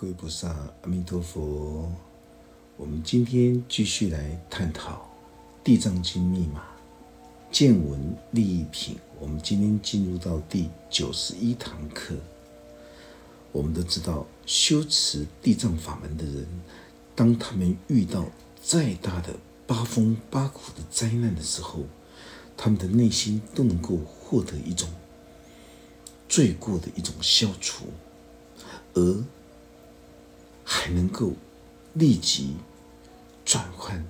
各位菩萨，阿弥陀佛。我们今天继续来探讨《地藏经》密码见闻利益品。我们今天进入到第九十一堂课。我们都知道，修持地藏法门的人，当他们遇到再大的八风八苦的灾难的时候，他们的内心都能够获得一种罪过的一种消除，而还能够立即转换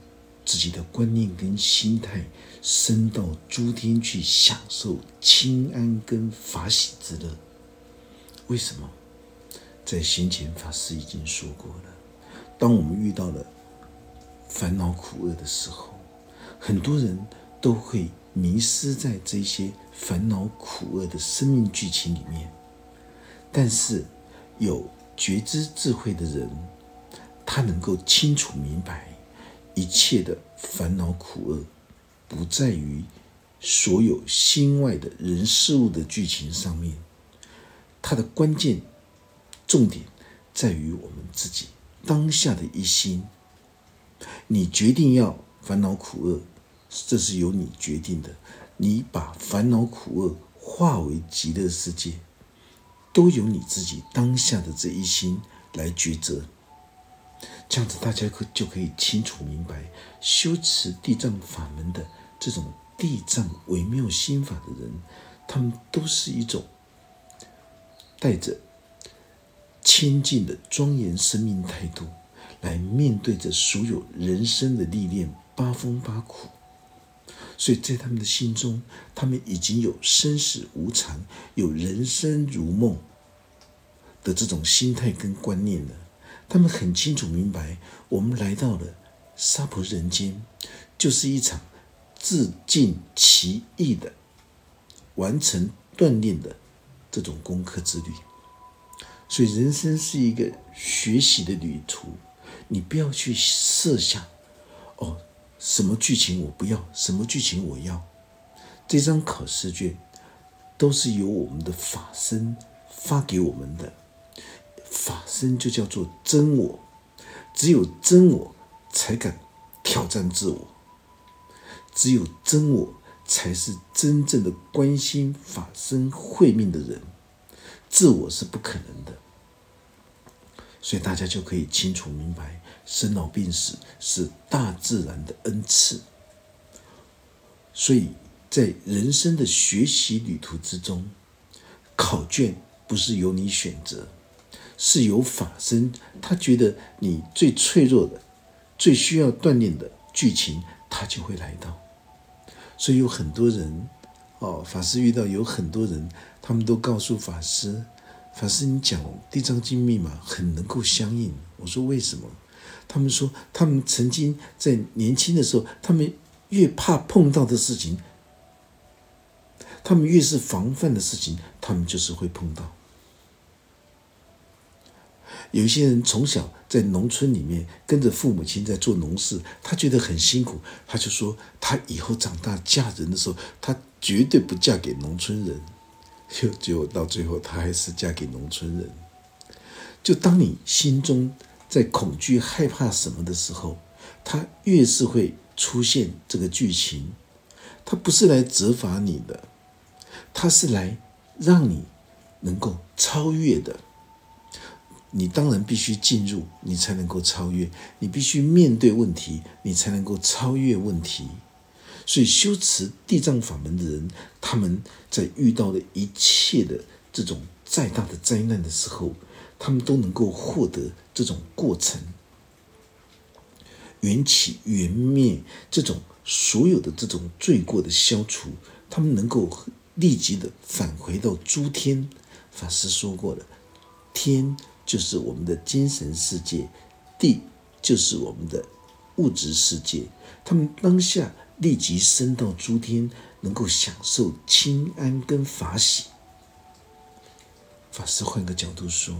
自己的观念跟心态，升到诸天去享受清安跟法喜之乐。为什么？在先前法师已经说过了，当我们遇到了烦恼苦厄的时候，很多人都会迷失在这些烦恼苦厄的生命剧情里面。但是有。觉知智慧的人，他能够清楚明白一切的烦恼苦厄，不在于所有心外的人事物的剧情上面，它的关键重点在于我们自己当下的一心。你决定要烦恼苦厄，这是由你决定的。你把烦恼苦厄化为极乐世界。都由你自己当下的这一心来抉择，这样子大家可就可以清楚明白，修持地藏法门的这种地藏微妙心法的人，他们都是一种带着清净的庄严生命态度，来面对着所有人生的历练八风八苦。所以在他们的心中，他们已经有生死无常，有人生如梦。的这种心态跟观念呢，他们很清楚明白，我们来到了娑婆人间，就是一场自尽其意的完成锻炼的这种功课之旅。所以，人生是一个学习的旅途。你不要去设想，哦，什么剧情我不要，什么剧情我要。这张考试卷都是由我们的法身发给我们的。法身就叫做真我，只有真我才敢挑战自我，只有真我才是真正的关心法身慧命的人，自我是不可能的。所以大家就可以清楚明白，生老病死是大自然的恩赐。所以在人生的学习旅途之中，考卷不是由你选择。是由法身，他觉得你最脆弱的、最需要锻炼的剧情，他就会来到。所以有很多人，哦，法师遇到有很多人，他们都告诉法师：“法师，你讲《地藏经》密码很能够相应。”我说：“为什么？”他们说：“他们曾经在年轻的时候，他们越怕碰到的事情，他们越是防范的事情，他们就是会碰到。”有一些人从小在农村里面跟着父母亲在做农事，他觉得很辛苦，他就说他以后长大嫁人的时候，他绝对不嫁给农村人。就结果到最后，他还是嫁给农村人。就当你心中在恐惧、害怕什么的时候，他越是会出现这个剧情。他不是来责罚你的，他是来让你能够超越的。你当然必须进入，你才能够超越；你必须面对问题，你才能够超越问题。所以，修持地藏法门的人，他们在遇到的一切的这种再大的灾难的时候，他们都能够获得这种过程，缘起缘灭，这种所有的这种罪过的消除，他们能够立即的返回到诸天。法师说过了，天。就是我们的精神世界，地就是我们的物质世界。他们当下立即升到诸天，能够享受清安跟法喜。法师换个角度说，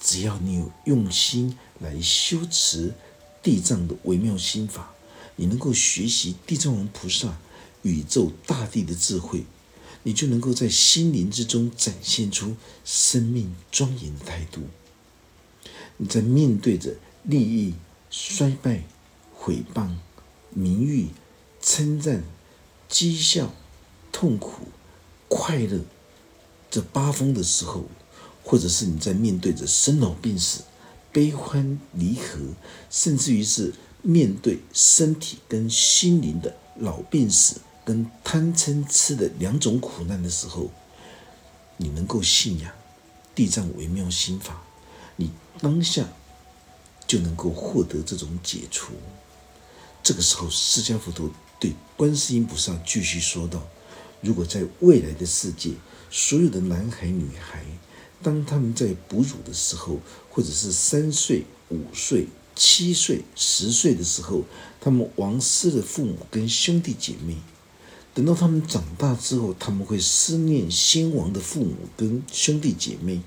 只要你有用心来修持地藏的微妙心法，你能够学习地藏王菩萨、宇宙大地的智慧。你就能够在心灵之中展现出生命庄严的态度。你在面对着利益、衰败、毁谤、名誉、称赞、讥笑、痛苦、快乐这八风的时候，或者是你在面对着生老病死、悲欢离合，甚至于是面对身体跟心灵的老病死跟贪嗔痴的两种苦难的时候，你能够信仰地藏微妙心法。你当下就能够获得这种解除。这个时候，释迦佛陀对观世音菩萨继续说道：“如果在未来的世界，所有的男孩女孩，当他们在哺乳的时候，或者是三岁、五岁、七岁、十岁的时候，他们亡失了父母跟兄弟姐妹，等到他们长大之后，他们会思念先王的父母跟兄弟姐妹。”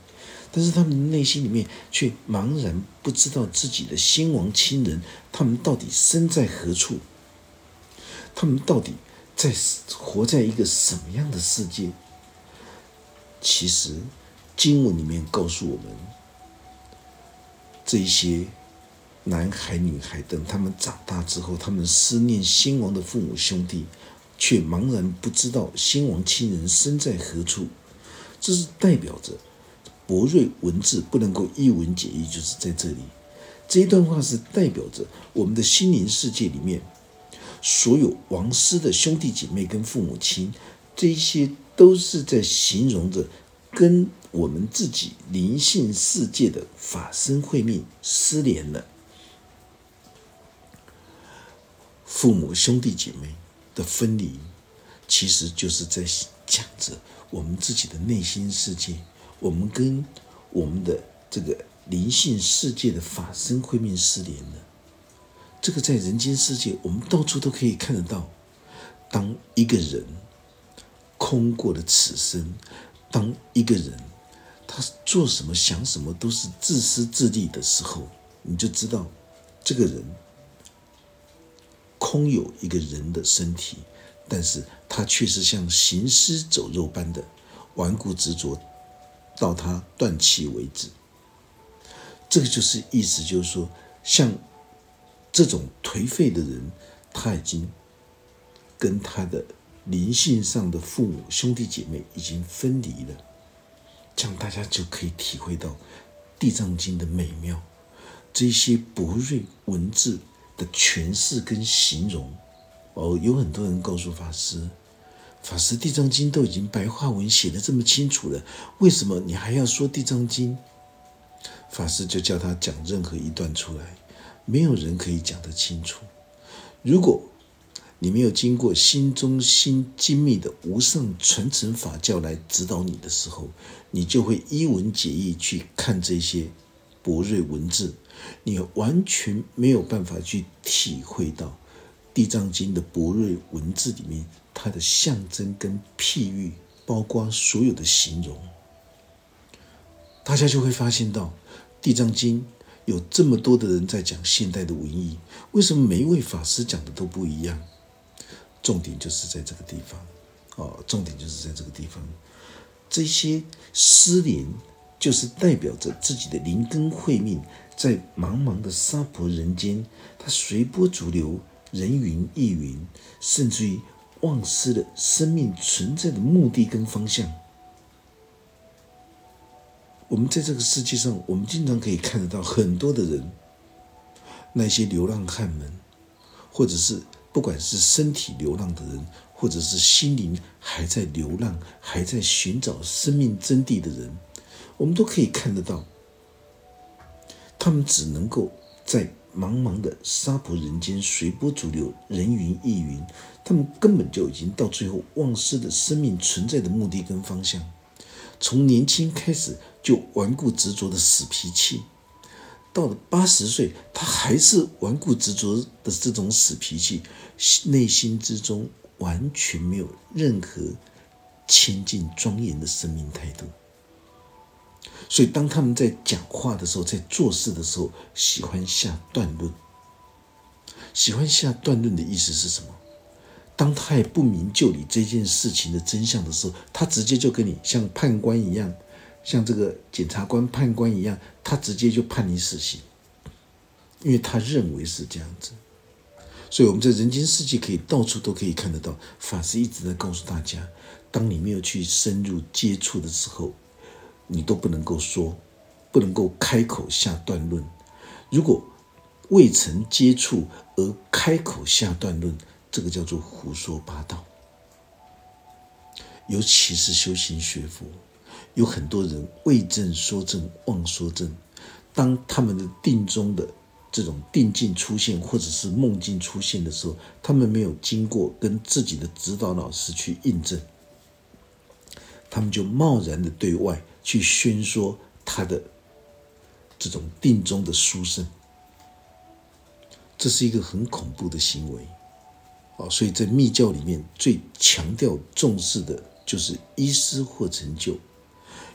但是他们内心里面却茫然不知道自己的先王亲人，他们到底身在何处？他们到底在活在一个什么样的世界？其实经文里面告诉我们，这一些男孩女孩等他们长大之后，他们思念先王的父母兄弟，却茫然不知道先王亲人身在何处。这是代表着。博瑞文字不能够一文解义，就是在这里。这一段话是代表着我们的心灵世界里面所有亡失的兄弟姐妹跟父母亲，这一些都是在形容着跟我们自己灵性世界的法身慧命失联了。父母兄弟姐妹的分离，其实就是在讲着我们自己的内心世界。我们跟我们的这个灵性世界的法身慧命失联了。这个在人间世界，我们到处都可以看得到。当一个人空过了此生，当一个人他做什么、想什么都是自私自利的时候，你就知道这个人空有一个人的身体，但是他却是像行尸走肉般的顽固执着。到他断气为止，这个就是意思，就是说，像这种颓废的人，他已经跟他的灵性上的父母兄弟姐妹已经分离了，这样大家就可以体会到《地藏经》的美妙，这些博瑞文字的诠释跟形容。哦，有很多人告诉法师。法师，《地藏经》都已经白话文写的这么清楚了，为什么你还要说《地藏经》？法师就叫他讲任何一段出来，没有人可以讲得清楚。如果你没有经过心中心精密的无上传承法教来指导你的时候，你就会一文解义去看这些博瑞文字，你完全没有办法去体会到《地藏经》的博瑞文字里面。它的象征跟譬喻，包括所有的形容，大家就会发现到《地藏经》有这么多的人在讲现代的文艺，为什么每一位法师讲的都不一样？重点就是在这个地方，哦，重点就是在这个地方，这些失联就是代表着自己的灵根慧命，在茫茫的娑婆人间，它随波逐流，人云亦云，甚至于。忘失了生命存在的目的跟方向。我们在这个世界上，我们经常可以看得到很多的人，那些流浪汉们，或者是不管是身体流浪的人，或者是心灵还在流浪、还在寻找生命真谛的人，我们都可以看得到，他们只能够在。茫茫的沙婆人间，随波逐流，人云亦云。他们根本就已经到最后忘失了生命存在的目的跟方向。从年轻开始就顽固执着的死脾气，到了八十岁，他还是顽固执着的这种死脾气，内心之中完全没有任何清净庄严的生命态度。所以，当他们在讲话的时候，在做事的时候，喜欢下断论。喜欢下断论的意思是什么？当他还不明就里这件事情的真相的时候，他直接就跟你像判官一样，像这个检察官、判官一样，他直接就判你死刑，因为他认为是这样子。所以我们在人间世界可以到处都可以看得到，法师一直在告诉大家：，当你没有去深入接触的时候，你都不能够说，不能够开口下断论。如果未曾接触而开口下断论，这个叫做胡说八道。尤其是修行学佛，有很多人为证说证，妄说证。当他们的定中的这种定境出现，或者是梦境出现的时候，他们没有经过跟自己的指导老师去印证，他们就贸然的对外去宣说他的这种定中的殊胜，这是一个很恐怖的行为啊！所以在密教里面最强调重视的。就是医师或成就，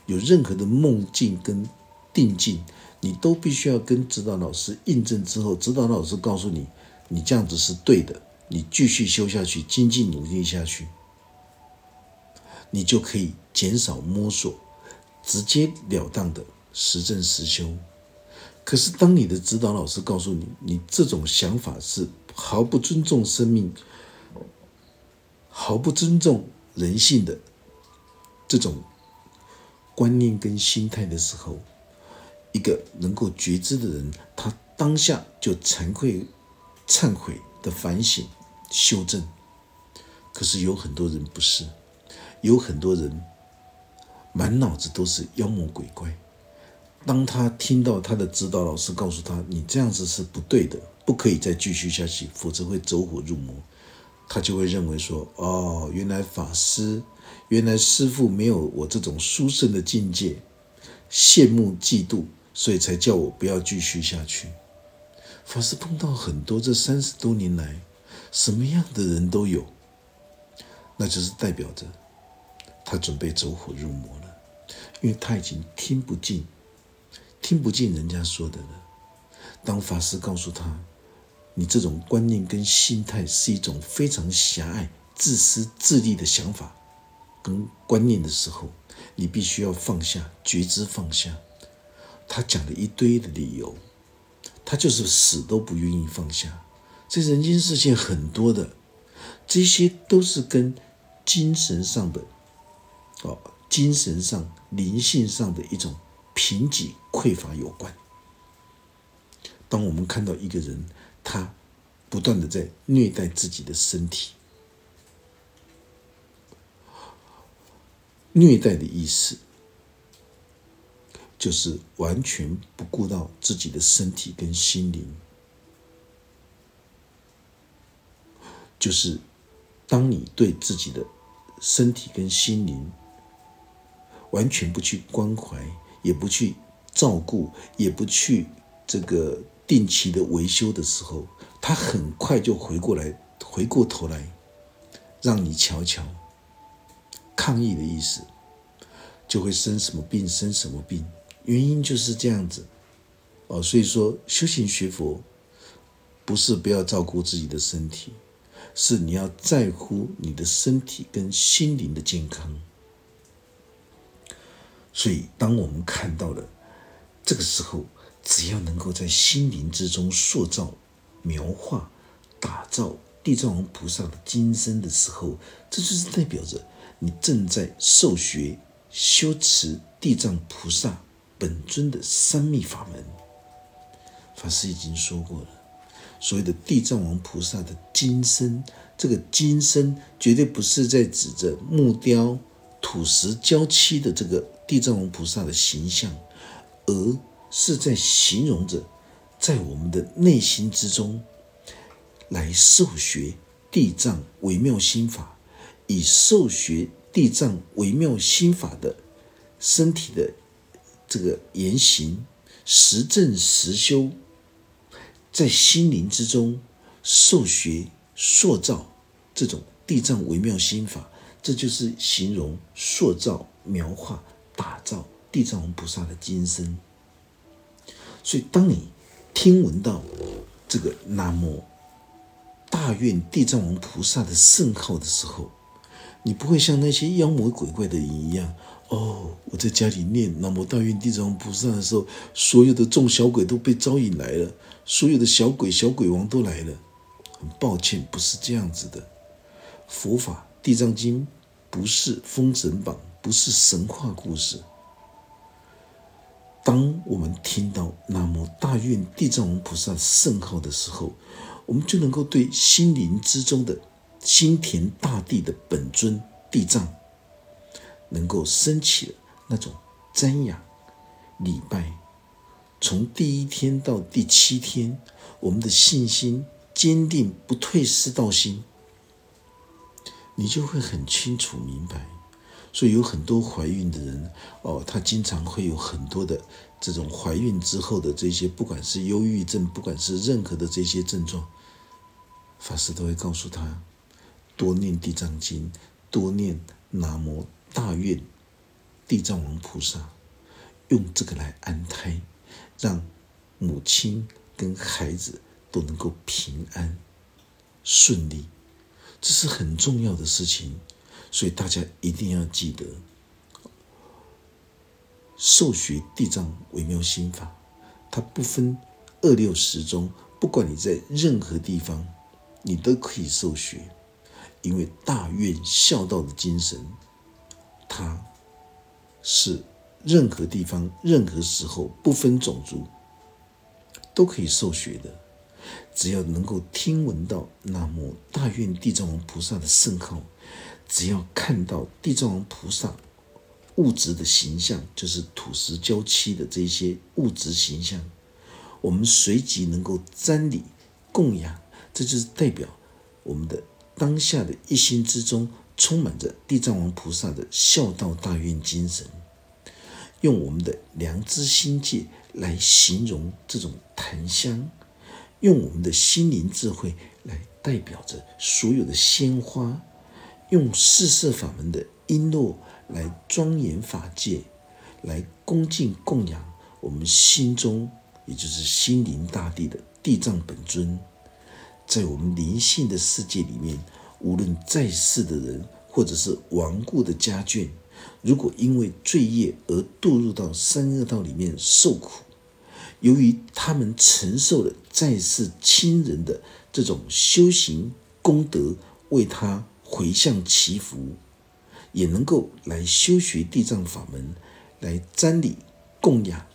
有任何的梦境跟定境，你都必须要跟指导老师印证之后，指导老师告诉你，你这样子是对的，你继续修下去，精进努力下去，你就可以减少摸索，直截了当的实证实修。可是当你的指导老师告诉你，你这种想法是毫不尊重生命，毫不尊重。人性的这种观念跟心态的时候，一个能够觉知的人，他当下就惭愧、忏悔的反省、修正。可是有很多人不是，有很多人满脑子都是妖魔鬼怪。当他听到他的指导老师告诉他：“你这样子是不对的，不可以再继续下去，否则会走火入魔。”他就会认为说：“哦，原来法师，原来师父没有我这种殊胜的境界，羡慕嫉妒，所以才叫我不要继续下去。”法师碰到很多这三十多年来，什么样的人都有，那就是代表着他准备走火入魔了，因为他已经听不进，听不进人家说的了。当法师告诉他。你这种观念跟心态是一种非常狭隘、自私自利的想法跟观念的时候，你必须要放下，觉知放下。他讲了一堆的理由，他就是死都不愿意放下。这人间世界很多的，这些都是跟精神上的，哦，精神上、灵性上的一种贫瘠匮乏有关。当我们看到一个人，他不断的在虐待自己的身体，虐待的意思就是完全不顾到自己的身体跟心灵，就是当你对自己的身体跟心灵完全不去关怀，也不去照顾，也不去这个。定期的维修的时候，他很快就回过来，回过头来，让你瞧瞧。抗议的意思，就会生什么病，生什么病，原因就是这样子。哦，所以说修行学佛，不是不要照顾自己的身体，是你要在乎你的身体跟心灵的健康。所以，当我们看到了这个时候。只要能够在心灵之中塑造、描画、打造地藏王菩萨的金身的时候，这就是代表着你正在受学修持地藏菩萨本尊的三密法门。法师已经说过了，所谓的地藏王菩萨的金身，这个金身绝对不是在指着木雕、土石交漆的这个地藏王菩萨的形象，而。是在形容着，在我们的内心之中，来受学地藏微妙心法，以受学地藏微妙心法的身体的这个言行实证实修，在心灵之中受学塑造这种地藏微妙心法，这就是形容塑造描画打造地藏王菩萨的金身。所以，当你听闻到这个“南无大愿地藏王菩萨”的圣号的时候，你不会像那些妖魔鬼怪的人一样，哦，我在家里念南无大愿地藏王菩萨的时候，所有的众小鬼都被招引来了，所有的小鬼、小鬼王都来了。很抱歉，不是这样子的。佛法《地藏经》不是封神榜，不是神话故事。当我们听到南无大愿地藏王菩萨圣号的时候，我们就能够对心灵之中的心田大地的本尊地藏，能够升起了那种瞻仰、礼拜。从第一天到第七天，我们的信心坚定不退失道心，你就会很清楚明白。所以有很多怀孕的人哦，她经常会有很多的这种怀孕之后的这些，不管是忧郁症，不管是任何的这些症状，法师都会告诉她多念地藏经，多念南无大愿地藏王菩萨，用这个来安胎，让母亲跟孩子都能够平安顺利，这是很重要的事情。所以大家一定要记得，受学地藏微妙心法，它不分二六时中，不管你在任何地方，你都可以受学，因为大愿孝道的精神，它是任何地方、任何时候不分种族都可以受学的，只要能够听闻到南无大愿地藏王菩萨的圣号。只要看到地藏王菩萨物质的形象，就是土石交漆的这些物质形象，我们随即能够瞻礼供养，这就是代表我们的当下的一心之中充满着地藏王菩萨的孝道大愿精神。用我们的良知心界来形容这种檀香，用我们的心灵智慧来代表着所有的鲜花。用四色法门的璎珞来庄严法界，来恭敬供养我们心中，也就是心灵大地的地藏本尊。在我们灵性的世界里面，无论在世的人，或者是亡故的家眷，如果因为罪业而堕入到三恶道里面受苦，由于他们承受了再世亲人的这种修行功德，为他。回向祈福，也能够来修学地藏法门，来瞻礼供养，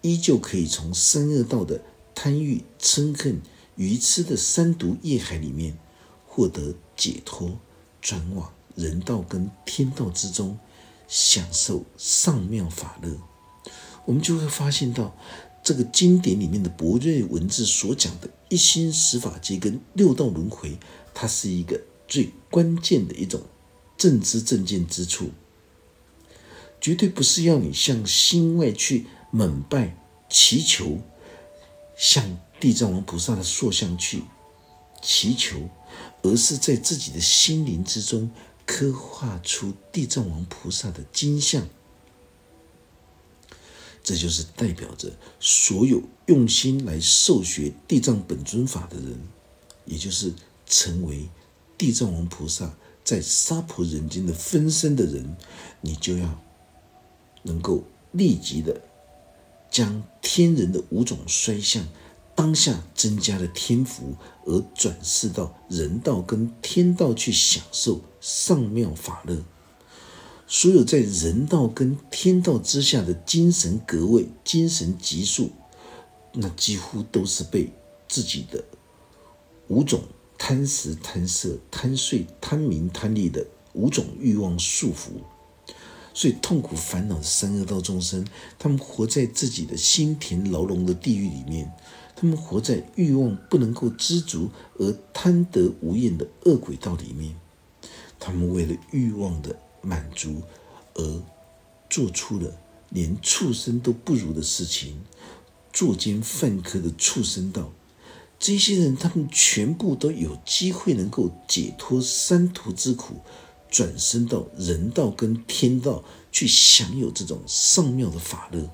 依旧可以从三恶道的贪欲、嗔恨、愚痴的三毒业海里面获得解脱，转往人道跟天道之中，享受上妙法乐。我们就会发现到，这个经典里面的博瑞文字所讲的一心十法界跟六道轮回，它是一个。最关键的一种正知正见之处，绝对不是要你向心外去猛拜祈求，向地藏王菩萨的塑像去祈求，而是在自己的心灵之中刻画出地藏王菩萨的金像。这就是代表着所有用心来受学地藏本尊法的人，也就是成为。地藏王菩萨在娑婆人间的分身的人，你就要能够立即的将天人的五种衰相当下增加了天福，而转世到人道跟天道去享受上妙法乐。所有在人道跟天道之下的精神格位、精神级数，那几乎都是被自己的五种。贪食、贪色、贪睡、贪名、贪利的五种欲望束缚，所以痛苦烦恼的三恶道众生，他们活在自己的心田牢笼的地狱里面，他们活在欲望不能够知足而贪得无厌的恶鬼道里面，他们为了欲望的满足而做出了连畜生都不如的事情，作奸犯科的畜生道。这些人，他们全部都有机会能够解脱三途之苦，转生到人道跟天道去享有这种上妙的法乐。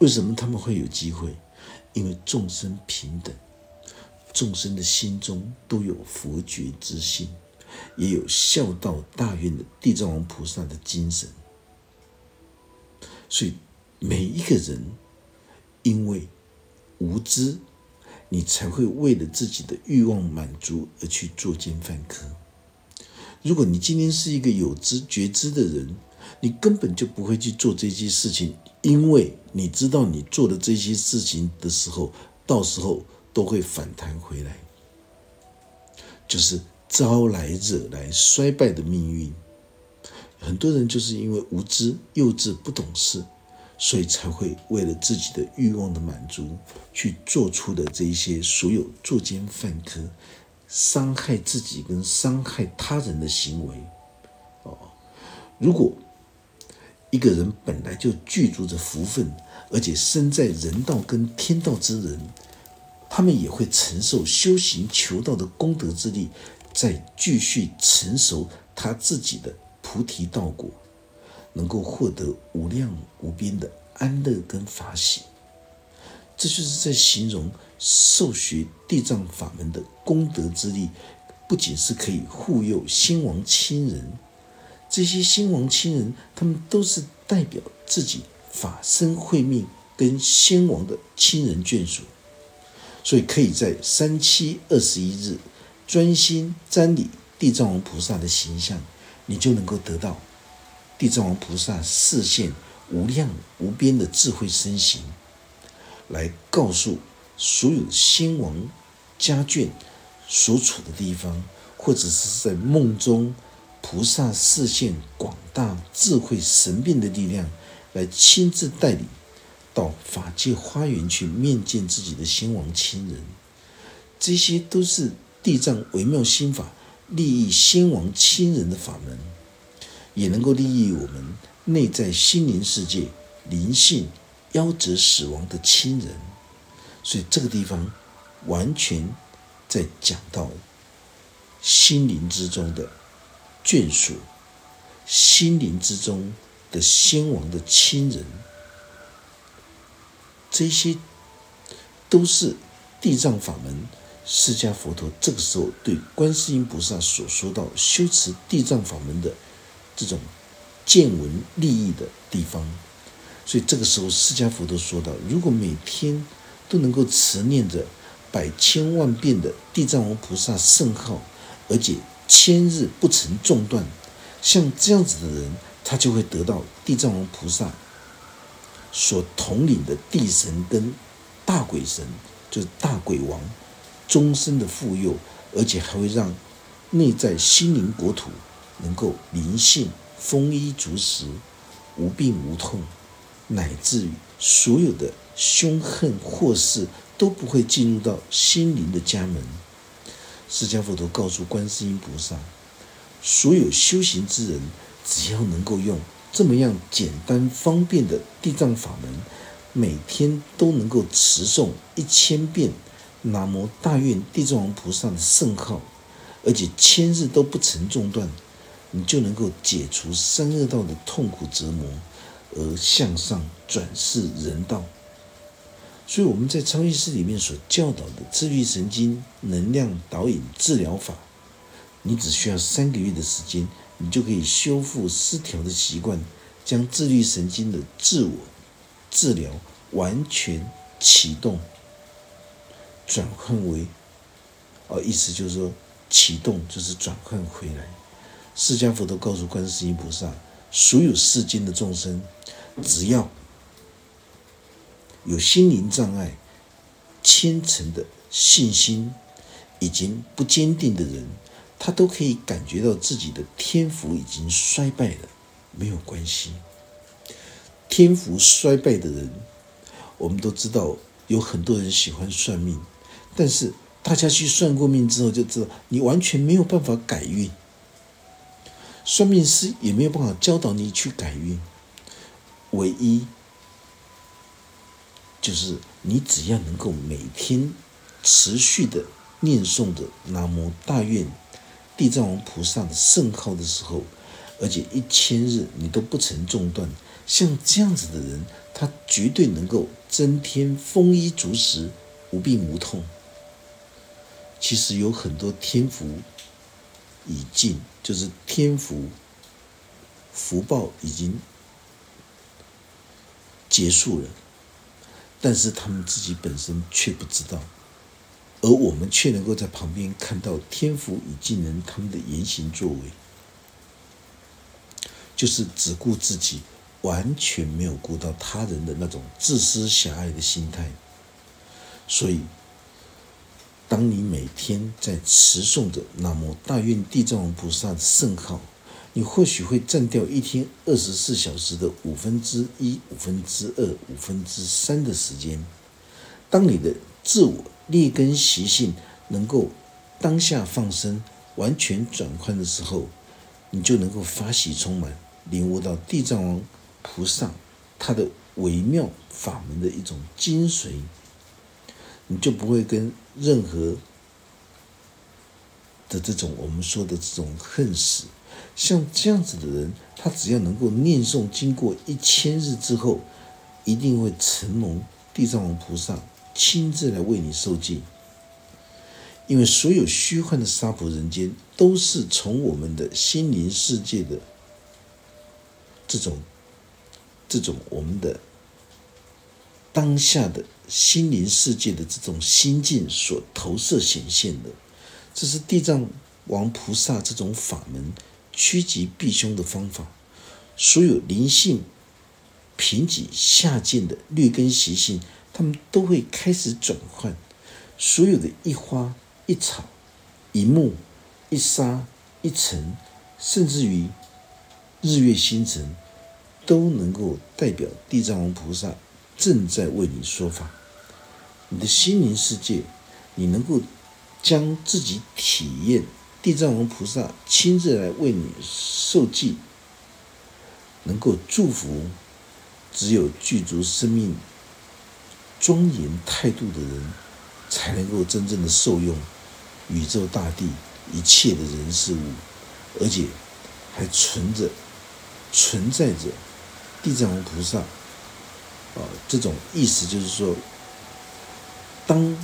为什么他们会有机会？因为众生平等，众生的心中都有佛觉之心，也有孝道大愿的地藏王菩萨的精神。所以每一个人因为无知，你才会为了自己的欲望满足而去作奸犯科。如果你今天是一个有知觉知的人，你根本就不会去做这些事情，因为你知道你做的这些事情的时候，到时候都会反弹回来，就是招来惹来衰败的命运。很多人就是因为无知、幼稚、不懂事，所以才会为了自己的欲望的满足，去做出的这一些所有作奸犯科、伤害自己跟伤害他人的行为。哦，如果一个人本来就具足着福分，而且身在人道跟天道之人，他们也会承受修行求道的功德之力，再继续成熟他自己的菩提道果，能够获得无量无边的安乐跟法喜。这就是在形容受学地藏法门的功德之力，不仅是可以护佑先王亲人。这些先王亲人，他们都是代表自己法身慧命跟先王的亲人眷属，所以可以在三七二十一日专心瞻礼地藏王菩萨的形象，你就能够得到地藏王菩萨视线无量无边的智慧身形，来告诉所有先王家眷所处的地方，或者是在梦中。菩萨视线广大，智慧神变的力量，来亲自带领到法界花园去面见自己的先王亲人。这些都是地藏微妙心法利益先王亲人的法门，也能够利益我们内在心灵世界灵性夭折死亡的亲人。所以这个地方完全在讲到心灵之中的。眷属、心灵之中的先王的亲人，这些都是地藏法门释迦佛陀这个时候对观世音菩萨所说到修持地藏法门的这种见闻利益的地方。所以这个时候，释迦佛陀说到：如果每天都能够持念着百千万遍的地藏王菩萨圣号，而且。千日不曾中断，像这样子的人，他就会得到地藏王菩萨所统领的地神跟大鬼神，就是大鬼王终身的护佑，而且还会让内在心灵国土能够灵性丰衣足食、无病无痛，乃至于所有的凶恨祸事都不会进入到心灵的家门。释迦佛陀告诉观世音菩萨，所有修行之人，只要能够用这么样简单方便的地藏法门，每天都能够持诵一千遍南无大愿地藏王菩萨的圣号，而且千日都不曾中断，你就能够解除三恶道的痛苦折磨，而向上转世人道。所以我们在超意识里面所教导的自律神经能量导引治疗法，你只需要三个月的时间，你就可以修复失调的习惯，将自律神经的自我治疗完全启动，转换为，哦，意思就是说启动就是转换回来。释迦佛陀告诉观世音菩萨，所有世间的众生，只要。有心灵障碍、虔诚的信心已经不坚定的人，他都可以感觉到自己的天赋已经衰败了。没有关系，天赋衰败的人，我们都知道有很多人喜欢算命，但是大家去算过命之后就知道，你完全没有办法改运，算命师也没有办法教导你去改运，唯一。就是你只要能够每天持续的念诵着南无大愿地藏王菩萨的圣号的时候，而且一千日你都不曾中断，像这样子的人，他绝对能够增添丰衣足食、无病无痛。其实有很多天福已尽，就是天福福报已经结束了，但是他们自己本身却不知道，而我们却能够在旁边看到天福已尽人他们的言行作为，就是只顾自己，完全没有顾到他人的那种自私狭隘的心态。所以，当你每天在持诵着“南无大愿地藏王菩萨”的圣号。你或许会占掉一天二十四小时的五分之一、五分之二、五分之三的时间。当你的自我劣根习性能够当下放生、完全转换的时候，你就能够发喜充满，领悟到地藏王菩萨他的微妙法门的一种精髓。你就不会跟任何的这种我们说的这种恨死。像这样子的人，他只要能够念诵，经过一千日之后，一定会承蒙地藏王菩萨亲自来为你受戒。因为所有虚幻的娑婆人间，都是从我们的心灵世界的这种、这种我们的当下的心灵世界的这种心境所投射显现的。这是地藏王菩萨这种法门。趋吉避凶的方法，所有灵性贫瘠下贱的劣根习性，他们都会开始转换。所有的一花一草、一木一沙一尘，甚至于日月星辰，都能够代表地藏王菩萨正在为你说法。你的心灵世界，你能够将自己体验。地藏王菩萨亲自来为你受记，能够祝福，只有具足生命庄严态度的人，才能够真正的受用宇宙大地一切的人事物，而且还存着存在着地藏王菩萨啊，这种意思就是说，当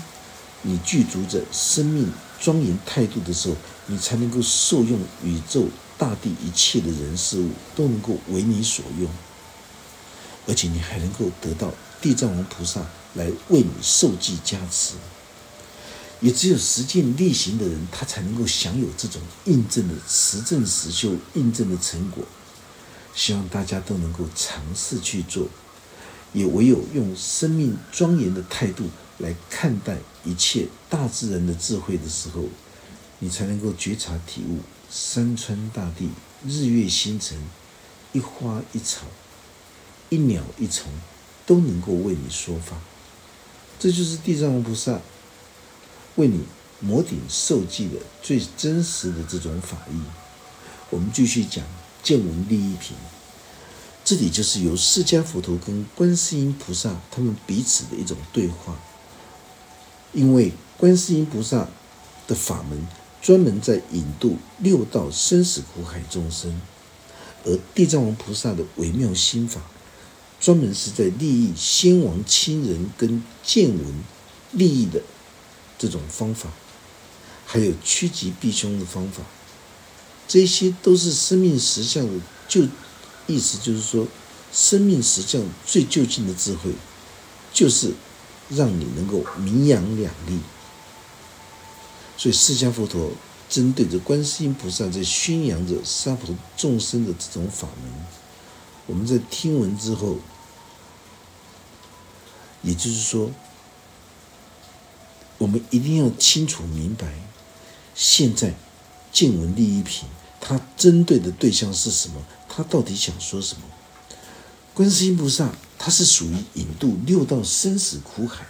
你具足着生命。庄严态度的时候，你才能够受用宇宙大地一切的人事物都能够为你所用，而且你还能够得到地藏王菩萨来为你受记加持。也只有实践力行的人，他才能够享有这种印证的实证实修印证的成果。希望大家都能够尝试去做，也唯有用生命庄严的态度。来看待一切大自然的智慧的时候，你才能够觉察体悟山川大地、日月星辰、一花一草、一鸟一虫，都能够为你说法。这就是地藏王菩萨为你摩顶受记的最真实的这种法义。我们继续讲见闻利益品，这里就是由释迦佛陀跟观世音菩萨他们彼此的一种对话。因为观世音菩萨的法门专门在引渡六道生死苦海众生，而地藏王菩萨的微妙心法，专门是在利益先王亲人跟见闻利益的这种方法，还有趋吉避凶的方法，这些都是生命实相的就意思，就是说，生命实际上最究竟的智慧，就是。让你能够名扬两利，所以释迦佛陀针对着观世音菩萨在宣扬着娑婆众生的这种法门。我们在听闻之后，也就是说，我们一定要清楚明白，现在见闻利益品，它针对的对象是什么？他到底想说什么？观世音菩萨。它是属于引渡六道生死苦海、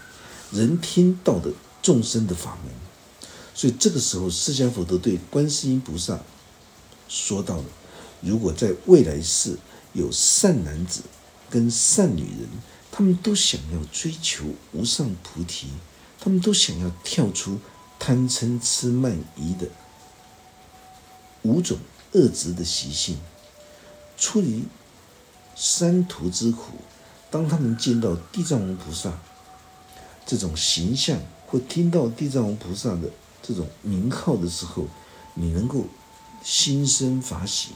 人天道的众生的法门，所以这个时候，释迦佛陀对观世音菩萨说到了：如果在未来世有善男子跟善女人，他们都想要追求无上菩提，他们都想要跳出贪嗔痴慢疑的五种恶执的习性，出离三途之苦。当他们见到地藏王菩萨这种形象，或听到地藏王菩萨的这种名号的时候，你能够心生法喜，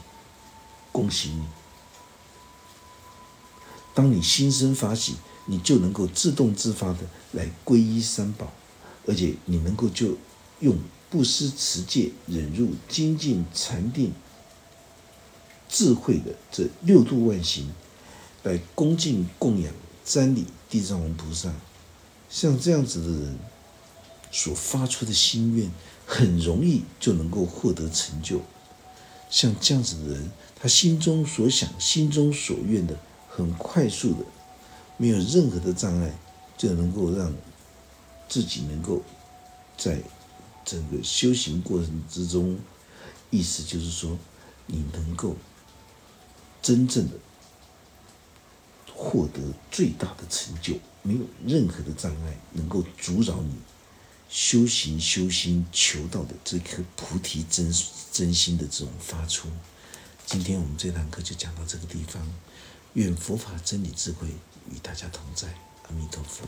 恭喜你！当你心生法喜，你就能够自动自发的来皈依三宝，而且你能够就用不施、持戒、忍辱、精进、禅定、智慧的这六度万行，来恭敬供养、瞻礼地藏王菩萨。像这样子的人所发出的心愿，很容易就能够获得成就。像这样子的人，他心中所想、心中所愿的，很快速的。没有任何的障碍，就能够让自己能够在整个修行过程之中，意思就是说，你能够真正的获得最大的成就，没有任何的障碍能够阻扰你修行、修心、求道的这颗菩提真真心的这种发出。今天我们这堂课就讲到这个地方，愿佛法真理智慧。与大家同在，阿弥陀佛。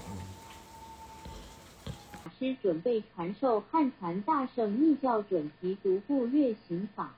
法师准备传授汉传大圣密教准提独步月行法。